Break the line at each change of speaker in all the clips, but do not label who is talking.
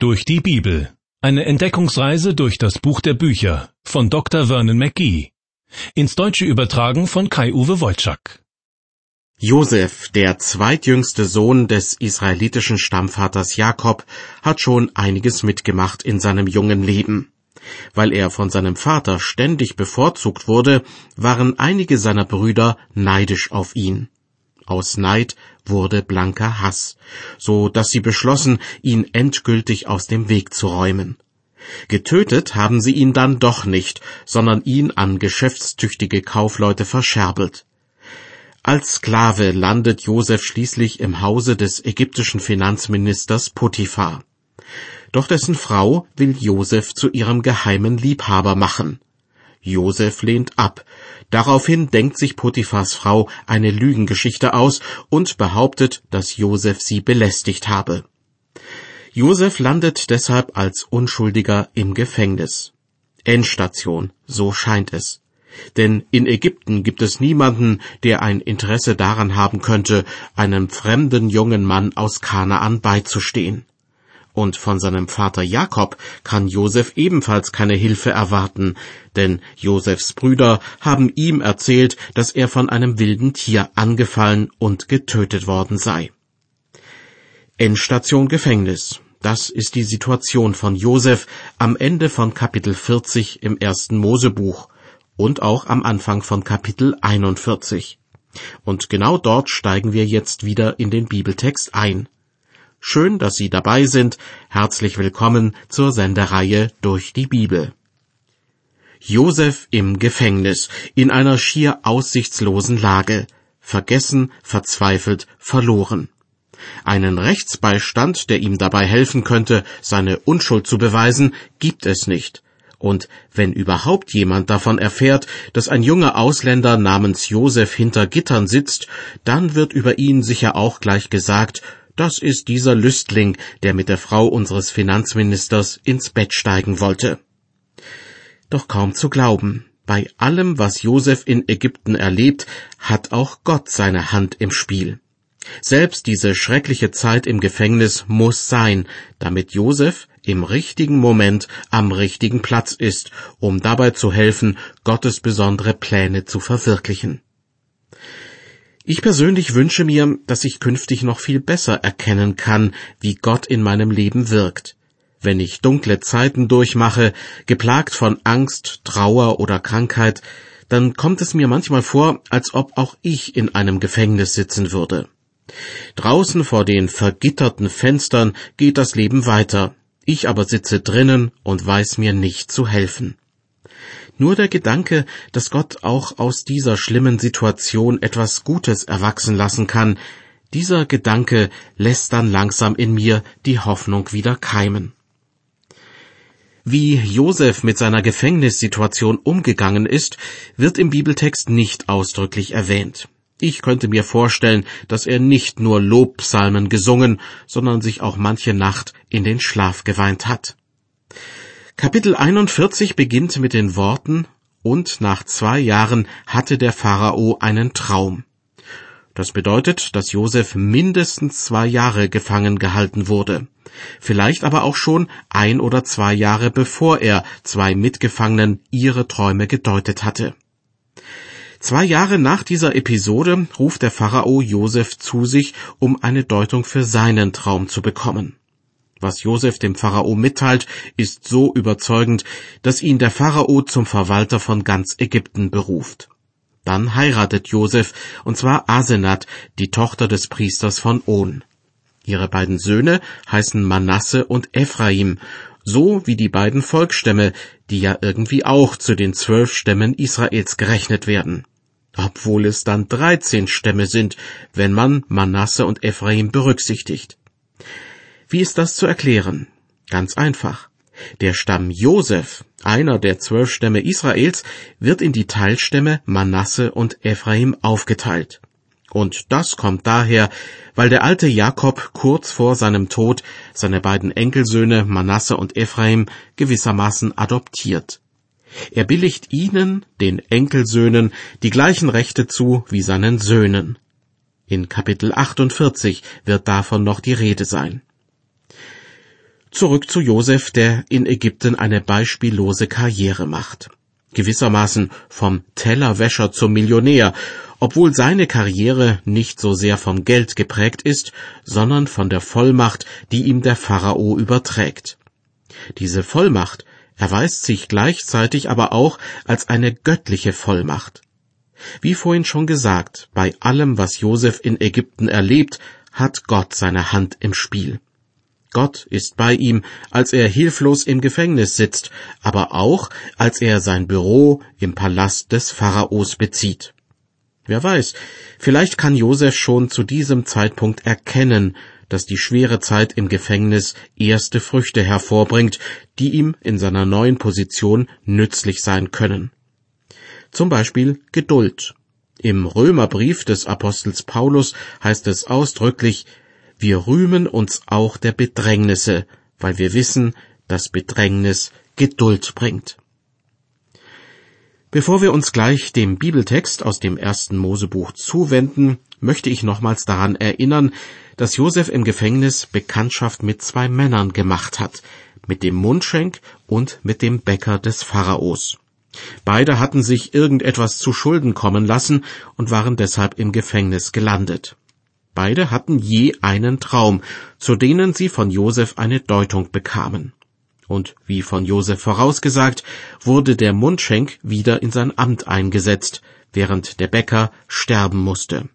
Durch die Bibel. Eine Entdeckungsreise durch das Buch der Bücher von Dr. Vernon McGee. Ins Deutsche übertragen von Kai-Uwe Wolczak.
Josef, der zweitjüngste Sohn des israelitischen Stammvaters Jakob, hat schon einiges mitgemacht in seinem jungen Leben. Weil er von seinem Vater ständig bevorzugt wurde, waren einige seiner Brüder neidisch auf ihn. Aus Neid wurde blanker Hass, so dass sie beschlossen, ihn endgültig aus dem Weg zu räumen. Getötet haben sie ihn dann doch nicht, sondern ihn an geschäftstüchtige Kaufleute verscherbelt. Als Sklave landet Josef schließlich im Hause des ägyptischen Finanzministers Potiphar. Doch dessen Frau will Josef zu ihrem geheimen Liebhaber machen. Josef lehnt ab. Daraufhin denkt sich Potiphars Frau eine Lügengeschichte aus und behauptet, dass Josef sie belästigt habe. Josef landet deshalb als Unschuldiger im Gefängnis. Endstation, so scheint es. Denn in Ägypten gibt es niemanden, der ein Interesse daran haben könnte, einem fremden jungen Mann aus Kanaan beizustehen und von seinem Vater Jakob kann Josef ebenfalls keine Hilfe erwarten, denn Josefs Brüder haben ihm erzählt, dass er von einem wilden Tier angefallen und getötet worden sei. Endstation Gefängnis. Das ist die Situation von Josef am Ende von Kapitel 40 im ersten Mosebuch und auch am Anfang von Kapitel 41. Und genau dort steigen wir jetzt wieder in den Bibeltext ein. Schön, dass Sie dabei sind. Herzlich willkommen zur Sendereihe durch die Bibel. Josef im Gefängnis, in einer schier aussichtslosen Lage, vergessen, verzweifelt, verloren. Einen Rechtsbeistand, der ihm dabei helfen könnte, seine Unschuld zu beweisen, gibt es nicht. Und wenn überhaupt jemand davon erfährt, dass ein junger Ausländer namens Josef hinter Gittern sitzt, dann wird über ihn sicher auch gleich gesagt, das ist dieser Lüstling, der mit der Frau unseres Finanzministers ins Bett steigen wollte. Doch kaum zu glauben, bei allem, was Josef in Ägypten erlebt, hat auch Gott seine Hand im Spiel. Selbst diese schreckliche Zeit im Gefängnis muss sein, damit Josef im richtigen Moment am richtigen Platz ist, um dabei zu helfen, Gottes besondere Pläne zu verwirklichen. Ich persönlich wünsche mir, dass ich künftig noch viel besser erkennen kann, wie Gott in meinem Leben wirkt. Wenn ich dunkle Zeiten durchmache, geplagt von Angst, Trauer oder Krankheit, dann kommt es mir manchmal vor, als ob auch ich in einem Gefängnis sitzen würde. Draußen vor den vergitterten Fenstern geht das Leben weiter, ich aber sitze drinnen und weiß mir nicht zu helfen. Nur der Gedanke, dass Gott auch aus dieser schlimmen Situation etwas Gutes erwachsen lassen kann, dieser Gedanke lässt dann langsam in mir die Hoffnung wieder keimen. Wie Josef mit seiner Gefängnissituation umgegangen ist, wird im Bibeltext nicht ausdrücklich erwähnt. Ich könnte mir vorstellen, dass er nicht nur Lobpsalmen gesungen, sondern sich auch manche Nacht in den Schlaf geweint hat. Kapitel 41 beginnt mit den Worten Und nach zwei Jahren hatte der Pharao einen Traum. Das bedeutet, dass Josef mindestens zwei Jahre gefangen gehalten wurde, vielleicht aber auch schon ein oder zwei Jahre bevor er zwei Mitgefangenen ihre Träume gedeutet hatte. Zwei Jahre nach dieser Episode ruft der Pharao Josef zu sich, um eine Deutung für seinen Traum zu bekommen. Was Josef dem Pharao mitteilt, ist so überzeugend, dass ihn der Pharao zum Verwalter von ganz Ägypten beruft. Dann heiratet Josef, und zwar Asenat, die Tochter des Priesters von On. Ihre beiden Söhne heißen Manasse und Ephraim, so wie die beiden Volksstämme, die ja irgendwie auch zu den zwölf Stämmen Israels gerechnet werden. Obwohl es dann dreizehn Stämme sind, wenn man Manasse und Ephraim berücksichtigt. Wie ist das zu erklären? Ganz einfach. Der Stamm Josef, einer der zwölf Stämme Israels, wird in die Teilstämme Manasse und Ephraim aufgeteilt. Und das kommt daher, weil der alte Jakob kurz vor seinem Tod seine beiden Enkelsöhne Manasse und Ephraim gewissermaßen adoptiert. Er billigt ihnen, den Enkelsöhnen, die gleichen Rechte zu wie seinen Söhnen. In Kapitel 48 wird davon noch die Rede sein. Zurück zu Josef, der in Ägypten eine beispiellose Karriere macht. Gewissermaßen vom Tellerwäscher zum Millionär, obwohl seine Karriere nicht so sehr vom Geld geprägt ist, sondern von der Vollmacht, die ihm der Pharao überträgt. Diese Vollmacht erweist sich gleichzeitig aber auch als eine göttliche Vollmacht. Wie vorhin schon gesagt, bei allem, was Josef in Ägypten erlebt, hat Gott seine Hand im Spiel. Gott ist bei ihm, als er hilflos im Gefängnis sitzt, aber auch, als er sein Büro im Palast des Pharaos bezieht. Wer weiß, vielleicht kann Josef schon zu diesem Zeitpunkt erkennen, dass die schwere Zeit im Gefängnis erste Früchte hervorbringt, die ihm in seiner neuen Position nützlich sein können. Zum Beispiel Geduld. Im Römerbrief des Apostels Paulus heißt es ausdrücklich, wir rühmen uns auch der Bedrängnisse, weil wir wissen, dass Bedrängnis Geduld bringt. Bevor wir uns gleich dem Bibeltext aus dem ersten Mosebuch zuwenden, möchte ich nochmals daran erinnern, dass Josef im Gefängnis Bekanntschaft mit zwei Männern gemacht hat, mit dem Mundschenk und mit dem Bäcker des Pharaos. Beide hatten sich irgendetwas zu Schulden kommen lassen und waren deshalb im Gefängnis gelandet. Beide hatten je einen Traum, zu denen sie von Josef eine Deutung bekamen und wie von Josef vorausgesagt, wurde der Mundschenk wieder in sein Amt eingesetzt, während der Bäcker sterben musste.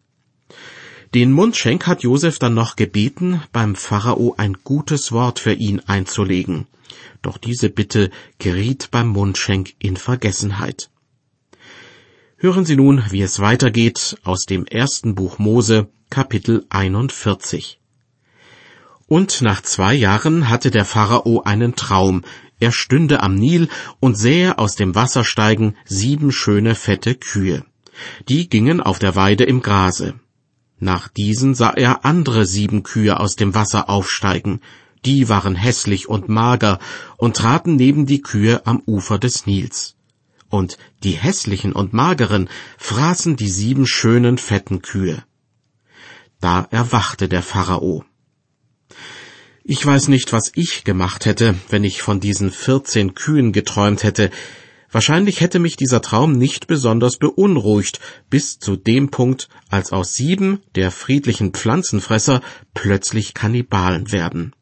Den Mundschenk hat Josef dann noch gebeten, beim Pharao ein gutes Wort für ihn einzulegen. Doch diese Bitte geriet beim Mundschenk in Vergessenheit. Hören Sie nun, wie es weitergeht aus dem ersten Buch Mose, Kapitel 41. Und nach zwei Jahren hatte der Pharao einen Traum. Er stünde am Nil und sähe aus dem Wasser steigen sieben schöne fette Kühe. Die gingen auf der Weide im Grase. Nach diesen sah er andere sieben Kühe aus dem Wasser aufsteigen. Die waren hässlich und mager und traten neben die Kühe am Ufer des Nils. Und die hässlichen und mageren fraßen die sieben schönen fetten Kühe. Da erwachte der Pharao. Ich weiß nicht, was ich gemacht hätte, wenn ich von diesen vierzehn Kühen geträumt hätte. Wahrscheinlich hätte mich dieser Traum nicht besonders beunruhigt, bis zu dem Punkt, als aus sieben der friedlichen Pflanzenfresser plötzlich Kannibalen werden.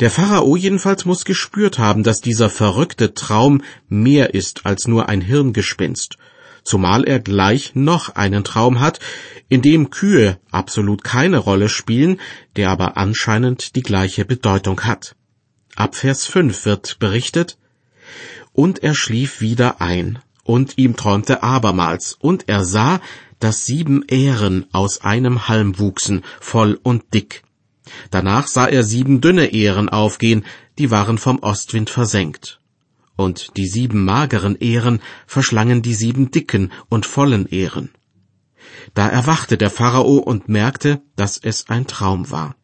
Der Pharao jedenfalls muss gespürt haben, dass dieser verrückte Traum mehr ist als nur ein Hirngespinst, zumal er gleich noch einen Traum hat, in dem Kühe absolut keine Rolle spielen, der aber anscheinend die gleiche Bedeutung hat. Ab Vers 5 wird berichtet, und er schlief wieder ein, und ihm träumte abermals, und er sah, dass sieben Ähren aus einem Halm wuchsen, voll und dick. Danach sah er sieben dünne Ähren aufgehen, die waren vom Ostwind versenkt und die sieben mageren Ähren verschlangen die sieben dicken und vollen Ähren. Da erwachte der Pharao und merkte, dass es ein Traum war.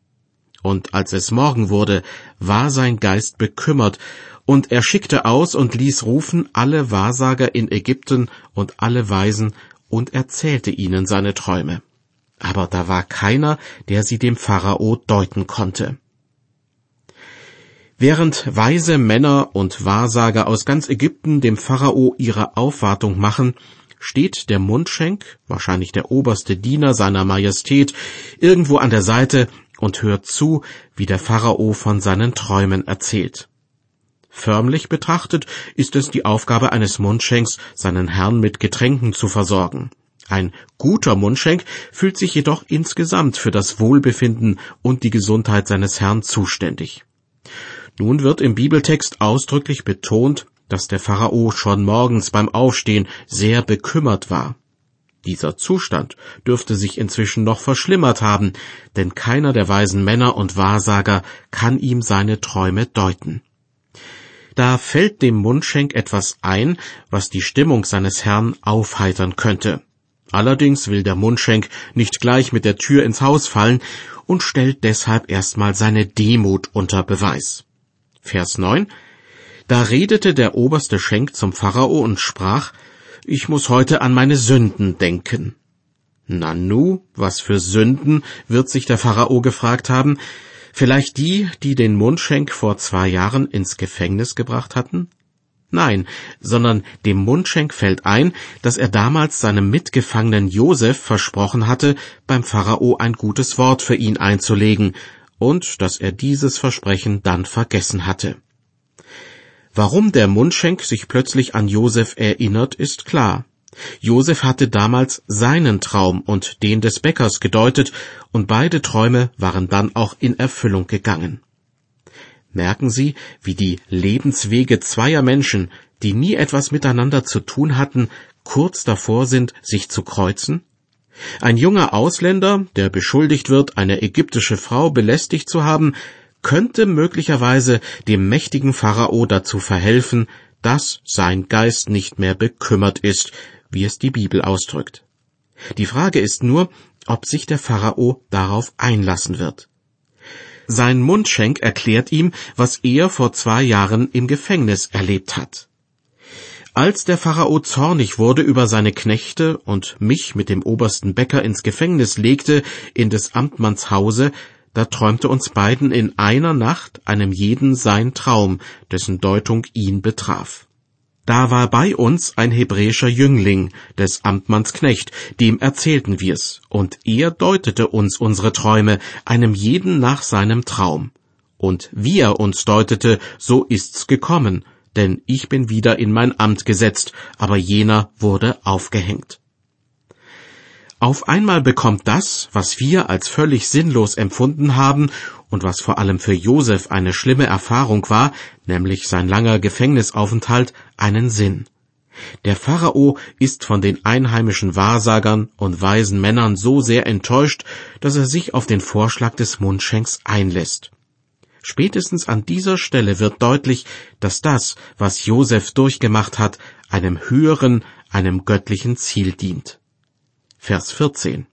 Und als es Morgen wurde, war sein Geist bekümmert, und er schickte aus und ließ rufen alle Wahrsager in Ägypten und alle Weisen und erzählte ihnen seine Träume. Aber da war keiner, der sie dem Pharao deuten konnte. Während weise Männer und Wahrsager aus ganz Ägypten dem Pharao ihre Aufwartung machen, steht der Mundschenk, wahrscheinlich der oberste Diener seiner Majestät, irgendwo an der Seite und hört zu, wie der Pharao von seinen Träumen erzählt. Förmlich betrachtet ist es die Aufgabe eines Mundschenks, seinen Herrn mit Getränken zu versorgen. Ein guter Mundschenk fühlt sich jedoch insgesamt für das Wohlbefinden und die Gesundheit seines Herrn zuständig. Nun wird im Bibeltext ausdrücklich betont, dass der Pharao schon morgens beim Aufstehen sehr bekümmert war. Dieser Zustand dürfte sich inzwischen noch verschlimmert haben, denn keiner der weisen Männer und Wahrsager kann ihm seine Träume deuten. Da fällt dem Mundschenk etwas ein, was die Stimmung seines Herrn aufheitern könnte. Allerdings will der Mundschenk nicht gleich mit der Tür ins Haus fallen und stellt deshalb erstmal seine Demut unter Beweis. Vers 9. Da redete der oberste Schenk zum Pharao und sprach, ich muss heute an meine Sünden denken. Nanu, was für Sünden, wird sich der Pharao gefragt haben. Vielleicht die, die den Mundschenk vor zwei Jahren ins Gefängnis gebracht hatten? Nein, sondern dem Mundschenk fällt ein, dass er damals seinem Mitgefangenen Josef versprochen hatte, beim Pharao ein gutes Wort für ihn einzulegen, und dass er dieses Versprechen dann vergessen hatte. Warum der Mundschenk sich plötzlich an Josef erinnert, ist klar. Josef hatte damals seinen Traum und den des Bäckers gedeutet, und beide Träume waren dann auch in Erfüllung gegangen. Merken Sie, wie die Lebenswege zweier Menschen, die nie etwas miteinander zu tun hatten, kurz davor sind, sich zu kreuzen? Ein junger Ausländer, der beschuldigt wird, eine ägyptische Frau belästigt zu haben, könnte möglicherweise dem mächtigen Pharao dazu verhelfen, dass sein Geist nicht mehr bekümmert ist, wie es die Bibel ausdrückt. Die Frage ist nur, ob sich der Pharao darauf einlassen wird. Sein Mundschenk erklärt ihm, was er vor zwei Jahren im Gefängnis erlebt hat. Als der Pharao zornig wurde über seine Knechte und mich mit dem obersten Bäcker ins Gefängnis legte, in des Amtmanns Hause, da träumte uns beiden in einer Nacht einem jeden sein Traum, dessen Deutung ihn betraf. Da war bei uns ein hebräischer Jüngling, des Amtmanns Knecht, dem erzählten wir's, und er deutete uns unsere Träume, einem jeden nach seinem Traum. Und wie er uns deutete, so ist's gekommen, denn ich bin wieder in mein Amt gesetzt, aber jener wurde aufgehängt. Auf einmal bekommt das, was wir als völlig sinnlos empfunden haben und was vor allem für Josef eine schlimme Erfahrung war, nämlich sein langer Gefängnisaufenthalt, einen Sinn. Der Pharao ist von den einheimischen Wahrsagern und weisen Männern so sehr enttäuscht, dass er sich auf den Vorschlag des Mundschenks einlässt. Spätestens an dieser Stelle wird deutlich, dass das, was Josef durchgemacht hat, einem höheren, einem göttlichen Ziel dient. Vers 14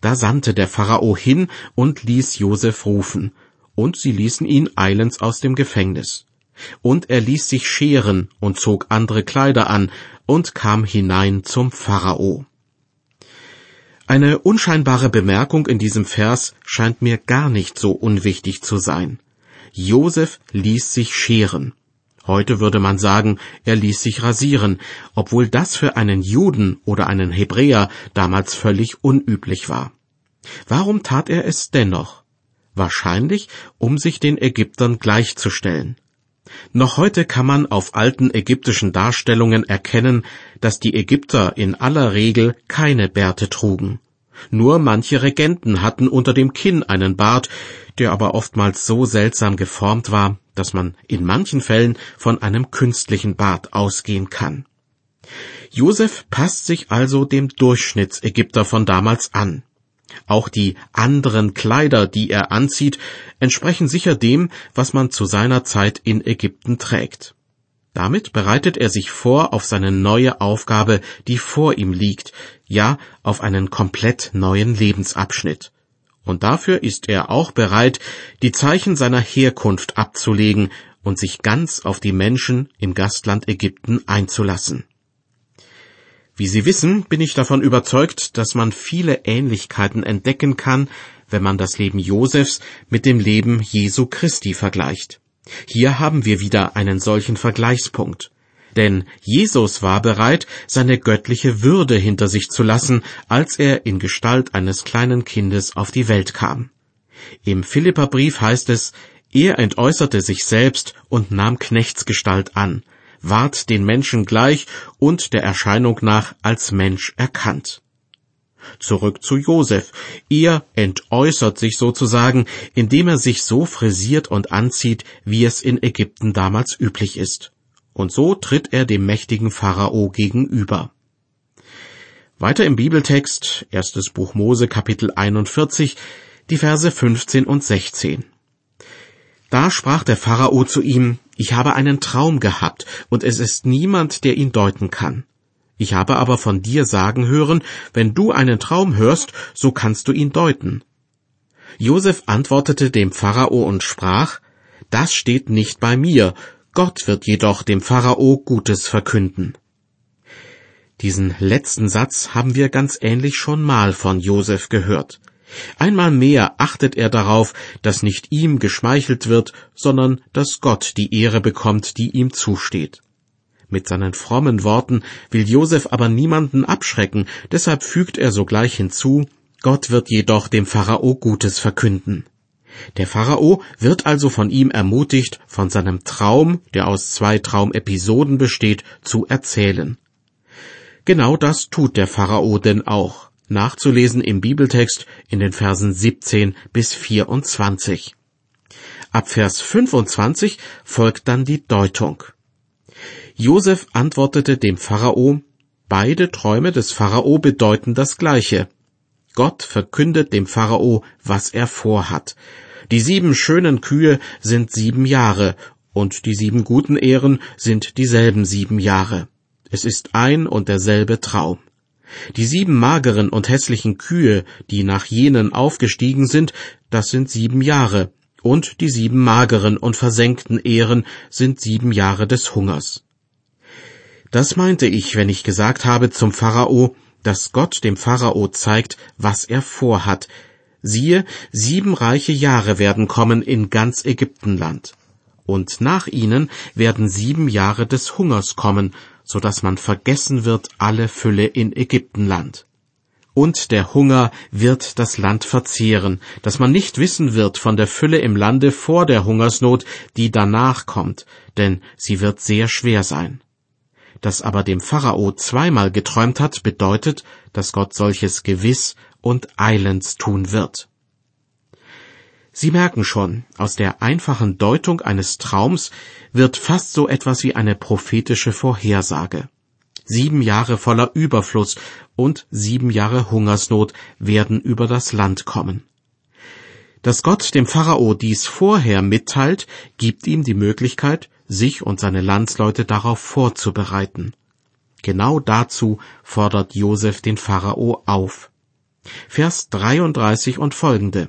da sandte der Pharao hin und ließ Josef rufen, und sie ließen ihn eilends aus dem Gefängnis. Und er ließ sich scheren und zog andere Kleider an und kam hinein zum Pharao. Eine unscheinbare Bemerkung in diesem Vers scheint mir gar nicht so unwichtig zu sein. Josef ließ sich scheren. Heute würde man sagen, er ließ sich rasieren, obwohl das für einen Juden oder einen Hebräer damals völlig unüblich war. Warum tat er es dennoch? Wahrscheinlich, um sich den Ägyptern gleichzustellen. Noch heute kann man auf alten ägyptischen Darstellungen erkennen, dass die Ägypter in aller Regel keine Bärte trugen. Nur manche Regenten hatten unter dem Kinn einen Bart, der aber oftmals so seltsam geformt war, dass man in manchen Fällen von einem künstlichen Bart ausgehen kann. Josef passt sich also dem Durchschnittsägypter von damals an. Auch die anderen Kleider, die er anzieht, entsprechen sicher dem, was man zu seiner Zeit in Ägypten trägt. Damit bereitet er sich vor auf seine neue Aufgabe, die vor ihm liegt, ja auf einen komplett neuen Lebensabschnitt und dafür ist er auch bereit, die Zeichen seiner Herkunft abzulegen und sich ganz auf die Menschen im Gastland Ägypten einzulassen. Wie Sie wissen, bin ich davon überzeugt, dass man viele Ähnlichkeiten entdecken kann, wenn man das Leben Josefs mit dem Leben Jesu Christi vergleicht. Hier haben wir wieder einen solchen Vergleichspunkt. Denn Jesus war bereit, seine göttliche Würde hinter sich zu lassen, als er in Gestalt eines kleinen Kindes auf die Welt kam. Im Philipperbrief heißt es, er entäußerte sich selbst und nahm Knechtsgestalt an, ward den Menschen gleich und der Erscheinung nach als Mensch erkannt. Zurück zu Josef. Er entäußert sich sozusagen, indem er sich so frisiert und anzieht, wie es in Ägypten damals üblich ist und so tritt er dem mächtigen Pharao gegenüber. Weiter im Bibeltext, erstes Buch Mose, Kapitel 41, die Verse 15 und 16. Da sprach der Pharao zu ihm, ich habe einen Traum gehabt, und es ist niemand, der ihn deuten kann. Ich habe aber von dir sagen hören, wenn du einen Traum hörst, so kannst du ihn deuten. Josef antwortete dem Pharao und sprach, das steht nicht bei mir, Gott wird jedoch dem Pharao Gutes verkünden. Diesen letzten Satz haben wir ganz ähnlich schon mal von Josef gehört. Einmal mehr achtet er darauf, dass nicht ihm geschmeichelt wird, sondern dass Gott die Ehre bekommt, die ihm zusteht. Mit seinen frommen Worten will Josef aber niemanden abschrecken, deshalb fügt er sogleich hinzu, Gott wird jedoch dem Pharao Gutes verkünden. Der Pharao wird also von ihm ermutigt, von seinem Traum, der aus zwei Traumepisoden besteht, zu erzählen. Genau das tut der Pharao denn auch, nachzulesen im Bibeltext in den Versen 17 bis 24. Ab Vers 25 folgt dann die Deutung. Josef antwortete dem Pharao, beide Träume des Pharao bedeuten das Gleiche. Gott verkündet dem Pharao, was er vorhat. Die sieben schönen Kühe sind sieben Jahre, und die sieben guten Ehren sind dieselben sieben Jahre. Es ist ein und derselbe Traum. Die sieben mageren und hässlichen Kühe, die nach jenen aufgestiegen sind, das sind sieben Jahre, und die sieben mageren und versenkten Ehren sind sieben Jahre des Hungers. Das meinte ich, wenn ich gesagt habe zum Pharao, dass Gott dem Pharao zeigt, was er vorhat. Siehe, sieben reiche Jahre werden kommen in ganz Ägyptenland. Und nach ihnen werden sieben Jahre des Hungers kommen, so dass man vergessen wird alle Fülle in Ägyptenland. Und der Hunger wird das Land verzehren, dass man nicht wissen wird von der Fülle im Lande vor der Hungersnot, die danach kommt, denn sie wird sehr schwer sein das aber dem Pharao zweimal geträumt hat, bedeutet, dass Gott solches gewiss und eilends tun wird. Sie merken schon, aus der einfachen Deutung eines Traums wird fast so etwas wie eine prophetische Vorhersage. Sieben Jahre voller Überfluss und sieben Jahre Hungersnot werden über das Land kommen. Dass Gott dem Pharao dies vorher mitteilt, gibt ihm die Möglichkeit, sich und seine Landsleute darauf vorzubereiten. Genau dazu fordert Josef den Pharao auf. Vers 33 und folgende.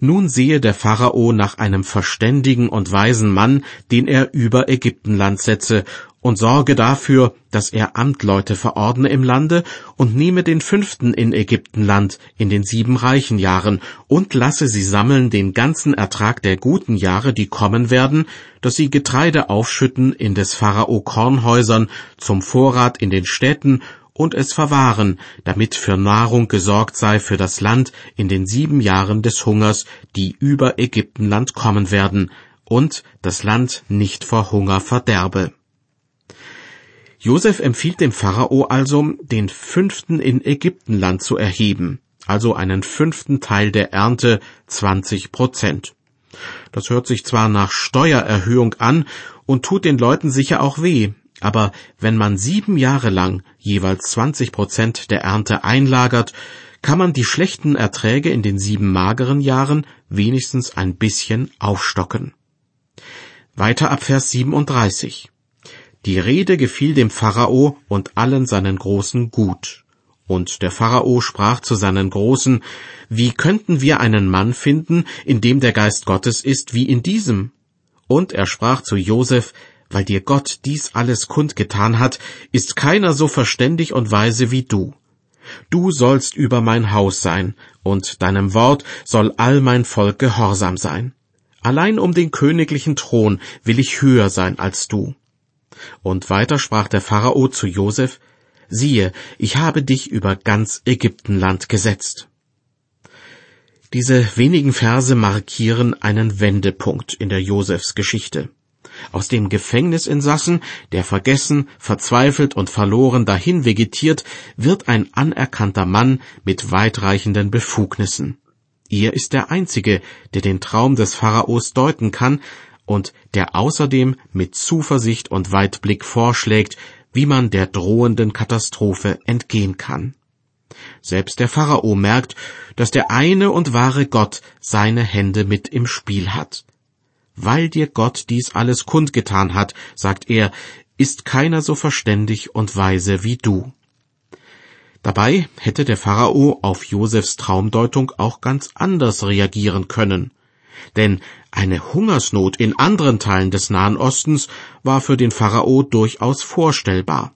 Nun sehe der Pharao nach einem verständigen und weisen Mann, den er über Ägyptenland setze, und sorge dafür, dass er Amtleute verordne im Lande und nehme den fünften in Ägyptenland in den sieben reichen Jahren und lasse sie sammeln den ganzen Ertrag der guten Jahre, die kommen werden, dass sie Getreide aufschütten in des Pharao Kornhäusern zum Vorrat in den Städten und es verwahren, damit für Nahrung gesorgt sei für das Land in den sieben Jahren des Hungers, die über Ägyptenland kommen werden, und das Land nicht vor Hunger verderbe. Josef empfiehlt dem Pharao also, den fünften in Ägyptenland zu erheben, also einen fünften Teil der Ernte, 20 Prozent. Das hört sich zwar nach Steuererhöhung an und tut den Leuten sicher auch weh, aber wenn man sieben Jahre lang jeweils 20 Prozent der Ernte einlagert, kann man die schlechten Erträge in den sieben mageren Jahren wenigstens ein bisschen aufstocken. Weiter ab Vers 37. Die Rede gefiel dem Pharao und allen seinen Großen gut. Und der Pharao sprach zu seinen Großen, Wie könnten wir einen Mann finden, in dem der Geist Gottes ist, wie in diesem? Und er sprach zu Josef, weil dir Gott dies alles kundgetan hat, ist keiner so verständig und weise wie du. Du sollst über mein Haus sein, und deinem Wort soll all mein Volk gehorsam sein. Allein um den königlichen Thron will ich höher sein als du. Und weiter sprach der Pharao zu Josef, siehe, ich habe dich über ganz Ägyptenland gesetzt. Diese wenigen Verse markieren einen Wendepunkt in der Josefs Geschichte. Aus dem Gefängnisinsassen, der vergessen, verzweifelt und verloren dahin vegetiert, wird ein anerkannter Mann mit weitreichenden Befugnissen. Er ist der Einzige, der den Traum des Pharaos deuten kann und der außerdem mit Zuversicht und Weitblick vorschlägt, wie man der drohenden Katastrophe entgehen kann. Selbst der Pharao merkt, dass der eine und wahre Gott seine Hände mit im Spiel hat. Weil dir Gott dies alles kundgetan hat, sagt er, ist keiner so verständig und weise wie du. Dabei hätte der Pharao auf Josefs Traumdeutung auch ganz anders reagieren können. Denn eine Hungersnot in anderen Teilen des Nahen Ostens war für den Pharao durchaus vorstellbar.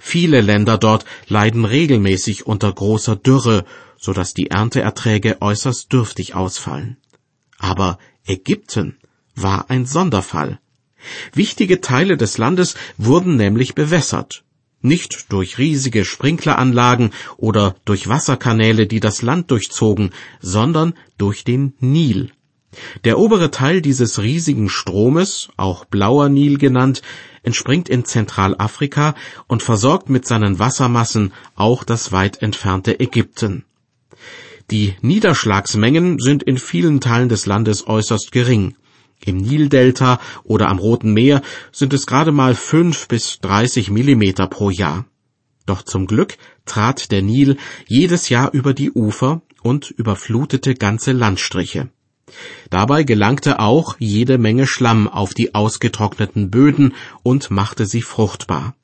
Viele Länder dort leiden regelmäßig unter großer Dürre, so dass die Ernteerträge äußerst dürftig ausfallen. Aber Ägypten war ein Sonderfall. Wichtige Teile des Landes wurden nämlich bewässert, nicht durch riesige Sprinkleranlagen oder durch Wasserkanäle, die das Land durchzogen, sondern durch den Nil. Der obere Teil dieses riesigen Stromes, auch blauer Nil genannt, entspringt in Zentralafrika und versorgt mit seinen Wassermassen auch das weit entfernte Ägypten. Die Niederschlagsmengen sind in vielen Teilen des Landes äußerst gering. Im Nildelta oder am Roten Meer sind es gerade mal fünf bis dreißig Millimeter pro Jahr. Doch zum Glück trat der Nil jedes Jahr über die Ufer und überflutete ganze Landstriche. Dabei gelangte auch jede Menge Schlamm auf die ausgetrockneten Böden und machte sie fruchtbar.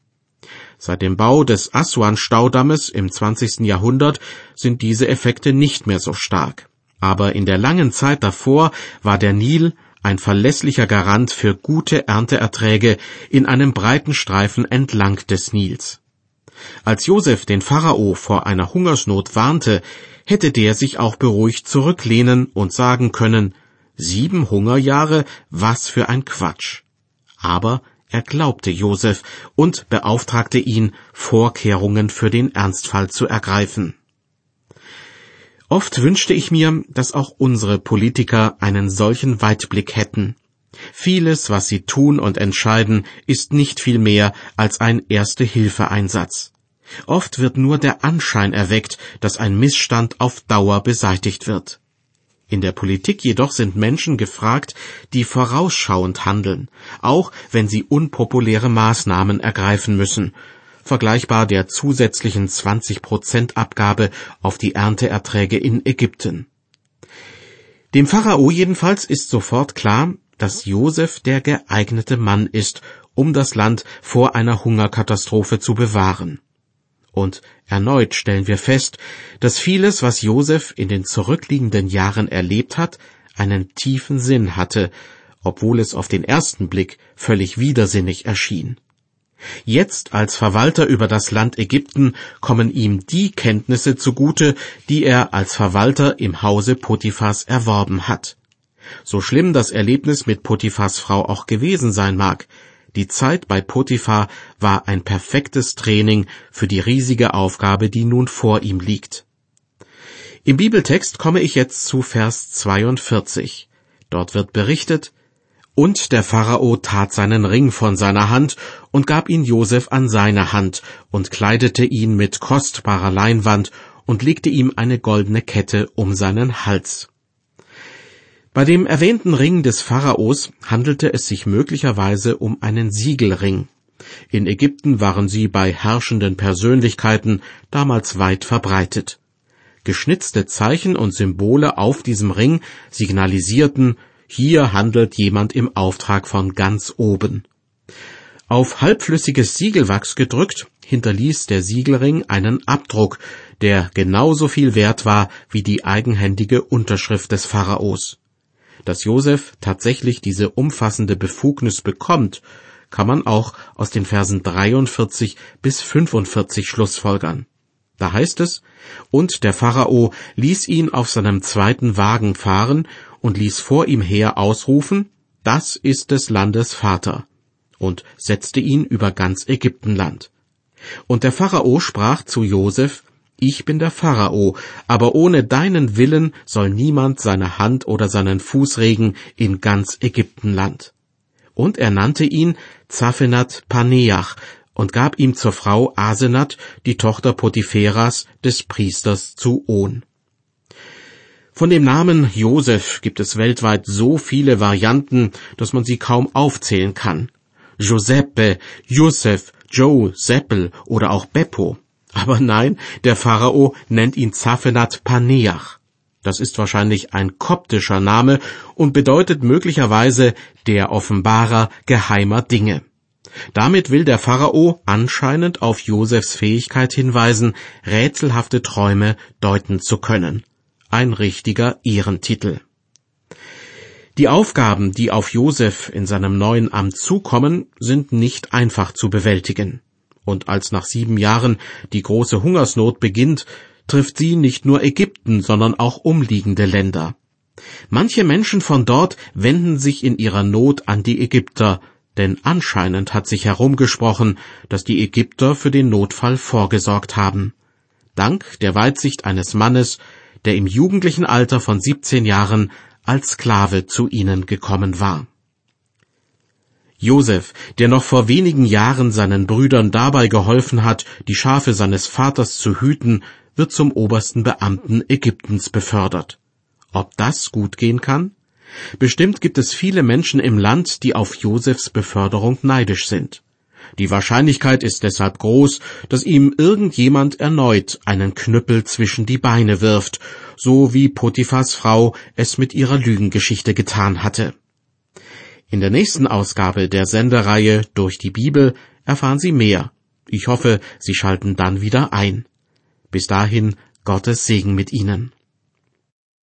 Seit dem Bau des Aswan-Staudammes im 20. Jahrhundert sind diese Effekte nicht mehr so stark. Aber in der langen Zeit davor war der Nil ein verlässlicher Garant für gute Ernteerträge in einem breiten Streifen entlang des Nils. Als Josef den Pharao vor einer Hungersnot warnte, hätte der sich auch beruhigt zurücklehnen und sagen können, sieben Hungerjahre, was für ein Quatsch. Aber er glaubte Josef und beauftragte ihn, Vorkehrungen für den Ernstfall zu ergreifen. Oft wünschte ich mir, dass auch unsere Politiker einen solchen Weitblick hätten. Vieles, was sie tun und entscheiden, ist nicht viel mehr als ein Erste-Hilfe-Einsatz. Oft wird nur der Anschein erweckt, dass ein Missstand auf Dauer beseitigt wird. In der Politik jedoch sind Menschen gefragt, die vorausschauend handeln, auch wenn sie unpopuläre Maßnahmen ergreifen müssen, vergleichbar der zusätzlichen 20 Prozent Abgabe auf die Ernteerträge in Ägypten. Dem Pharao jedenfalls ist sofort klar, dass Josef der geeignete Mann ist, um das Land vor einer Hungerkatastrophe zu bewahren. Und erneut stellen wir fest, dass vieles, was Josef in den zurückliegenden Jahren erlebt hat, einen tiefen Sinn hatte, obwohl es auf den ersten Blick völlig widersinnig erschien. Jetzt als Verwalter über das Land Ägypten kommen ihm die Kenntnisse zugute, die er als Verwalter im Hause Potiphas erworben hat. So schlimm das Erlebnis mit Potiphas Frau auch gewesen sein mag, die Zeit bei Potiphar war ein perfektes Training für die riesige Aufgabe, die nun vor ihm liegt. Im Bibeltext komme ich jetzt zu Vers 42. Dort wird berichtet, und der Pharao tat seinen Ring von seiner Hand und gab ihn Josef an seine Hand und kleidete ihn mit kostbarer Leinwand und legte ihm eine goldene Kette um seinen Hals. Bei dem erwähnten Ring des Pharaos handelte es sich möglicherweise um einen Siegelring. In Ägypten waren sie bei herrschenden Persönlichkeiten damals weit verbreitet. Geschnitzte Zeichen und Symbole auf diesem Ring signalisierten, hier handelt jemand im Auftrag von ganz oben. Auf halbflüssiges Siegelwachs gedrückt, hinterließ der Siegelring einen Abdruck, der genauso viel wert war wie die eigenhändige Unterschrift des Pharaos. Dass Josef tatsächlich diese umfassende Befugnis bekommt, kann man auch aus den Versen 43 bis 45 schlussfolgern. Da heißt es, und der Pharao ließ ihn auf seinem zweiten Wagen fahren und ließ vor ihm her ausrufen, das ist des Landes Vater, und setzte ihn über ganz Ägyptenland. Und der Pharao sprach zu Josef, ich bin der Pharao, aber ohne deinen Willen soll niemand seine Hand oder seinen Fuß regen in ganz Ägyptenland. Und er nannte ihn Zaphenat Paneach und gab ihm zur Frau Asenat, die Tochter Potipheras des Priesters zu On. Von dem Namen Josef gibt es weltweit so viele Varianten, dass man sie kaum aufzählen kann. Giuseppe, Josef, Joe, Seppel oder auch Beppo. Aber nein, der Pharao nennt ihn Zaphenat Paneach. Das ist wahrscheinlich ein koptischer Name und bedeutet möglicherweise der Offenbarer geheimer Dinge. Damit will der Pharao anscheinend auf Josefs Fähigkeit hinweisen, rätselhafte Träume deuten zu können. Ein richtiger Ehrentitel. Die Aufgaben, die auf Josef in seinem neuen Amt zukommen, sind nicht einfach zu bewältigen. Und als nach sieben Jahren die große Hungersnot beginnt, trifft sie nicht nur Ägypten, sondern auch umliegende Länder. Manche Menschen von dort wenden sich in ihrer Not an die Ägypter, denn anscheinend hat sich herumgesprochen, dass die Ägypter für den Notfall vorgesorgt haben. Dank der Weitsicht eines Mannes, der im jugendlichen Alter von 17 Jahren als Sklave zu ihnen gekommen war. Josef, der noch vor wenigen Jahren seinen Brüdern dabei geholfen hat, die Schafe seines Vaters zu hüten, wird zum obersten Beamten Ägyptens befördert. Ob das gut gehen kann? Bestimmt gibt es viele Menschen im Land, die auf Josefs Beförderung neidisch sind. Die Wahrscheinlichkeit ist deshalb groß, dass ihm irgendjemand erneut einen Knüppel zwischen die Beine wirft, so wie Potiphas Frau es mit ihrer Lügengeschichte getan hatte. In der nächsten Ausgabe der Sendereihe Durch die Bibel erfahren Sie mehr. Ich hoffe, Sie schalten dann wieder ein. Bis dahin Gottes Segen mit Ihnen.